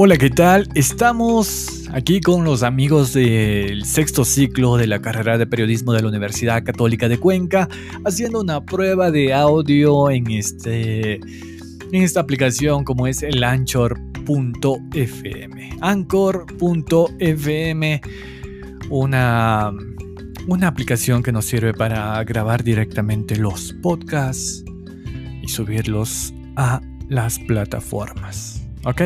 Hola, ¿qué tal? Estamos aquí con los amigos del sexto ciclo de la carrera de periodismo de la Universidad Católica de Cuenca, haciendo una prueba de audio en, este, en esta aplicación como es el Anchor.fm. Anchor.fm, una, una aplicación que nos sirve para grabar directamente los podcasts y subirlos a las plataformas. ¿Ok?